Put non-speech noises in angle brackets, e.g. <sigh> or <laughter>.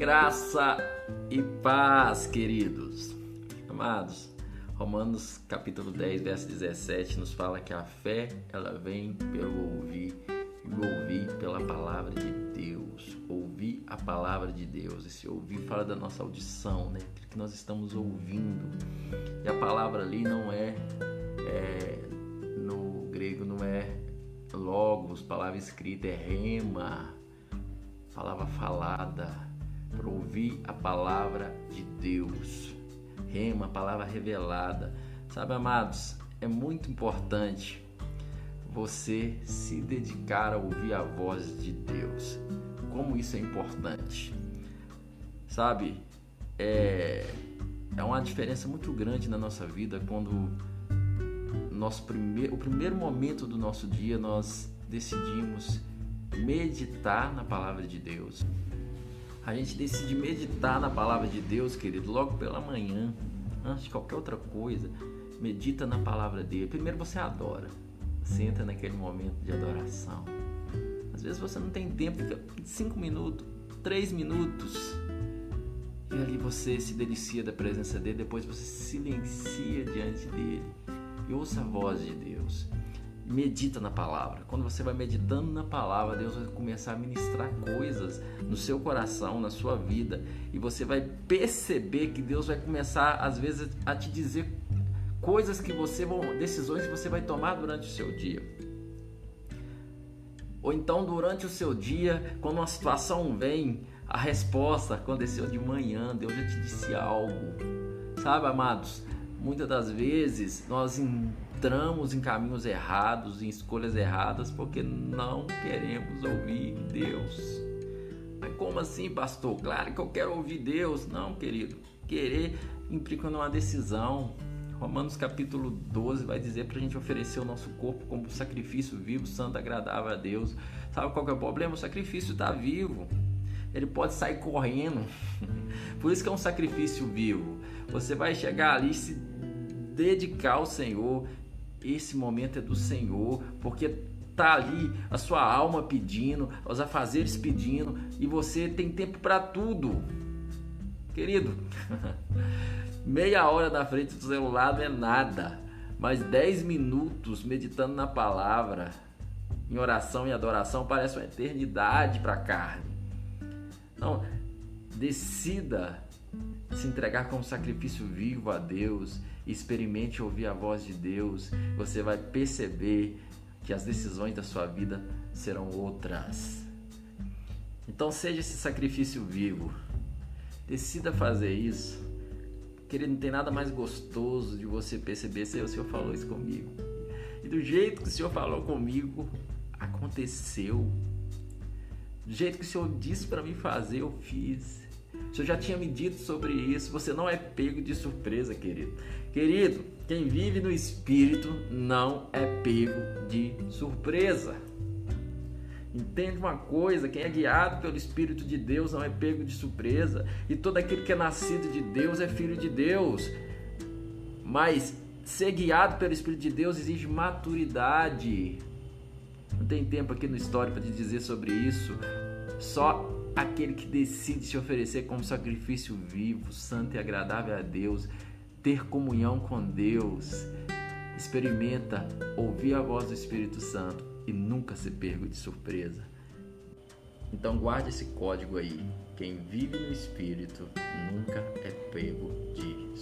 Graça e paz, queridos. Amados, Romanos capítulo 10, verso 17 nos fala que a fé, ela vem pelo ouvir e o ouvir pela palavra de Deus. Ouvir a palavra de Deus. Esse ouvir fala da nossa audição, né? que nós estamos ouvindo. E a palavra ali não é, é no grego não é logos, palavra escrita, é rema, palavra falada ouvir a palavra de Deus. Rema, palavra revelada. Sabe, amados, é muito importante você se dedicar a ouvir a voz de Deus. Como isso é importante. Sabe, é, é uma diferença muito grande na nossa vida quando nosso primeiro, o primeiro momento do nosso dia nós decidimos meditar na palavra de Deus a gente decide meditar na palavra de Deus, querido, logo pela manhã, antes de qualquer outra coisa, medita na palavra dele. Primeiro você adora, senta naquele momento de adoração. Às vezes você não tem tempo, fica cinco minutos, três minutos, e ali você se delicia da presença dele, depois você silencia diante dele. E ouça a voz de Deus medita na palavra. Quando você vai meditando na palavra, Deus vai começar a ministrar coisas no seu coração, na sua vida, e você vai perceber que Deus vai começar às vezes a te dizer coisas que você vão, decisões que você vai tomar durante o seu dia. Ou então durante o seu dia, quando uma situação vem, a resposta aconteceu de manhã, Deus já te disse algo. Sabe, amados? Muitas das vezes nós entramos em caminhos errados, em escolhas erradas, porque não queremos ouvir Deus. Mas como assim, pastor? Claro que eu quero ouvir Deus. Não, querido. Querer implica numa decisão. Romanos capítulo 12 vai dizer para a gente oferecer o nosso corpo como sacrifício vivo, santo, agradável a Deus. Sabe qual é o problema? O sacrifício está vivo. Ele pode sair correndo. <laughs> Por isso que é um sacrifício vivo. Você vai chegar ali se dedicar ao Senhor, esse momento é do Senhor, porque tá ali a sua alma pedindo, os afazeres pedindo e você tem tempo para tudo. Querido, <laughs> meia hora na frente do celular não é nada, mas 10 minutos meditando na palavra, em oração e adoração, parece uma eternidade para a carne. Não, decida se entregar como sacrifício vivo a Deus experimente ouvir a voz de Deus, você vai perceber que as decisões da sua vida serão outras. Então seja esse sacrifício vivo. Decida fazer isso. Querido, não tem nada mais gostoso de você perceber se o Senhor falou isso comigo. E do jeito que o Senhor falou comigo, aconteceu. Do jeito que o Senhor disse para mim fazer, eu fiz. Senhor já tinha me dito sobre isso. Você não é pego de surpresa, querido. Querido, quem vive no Espírito não é pego de surpresa. Entende uma coisa: quem é guiado pelo Espírito de Deus não é pego de surpresa. E todo aquele que é nascido de Deus é filho de Deus. Mas ser guiado pelo Espírito de Deus exige maturidade. Não tem tempo aqui no história para te dizer sobre isso. Só aquele que decide se oferecer como sacrifício vivo, santo e agradável a Deus, ter comunhão com Deus, experimenta ouvir a voz do Espírito Santo e nunca ser pego de surpresa. Então guarde esse código aí. Quem vive no Espírito nunca é pego de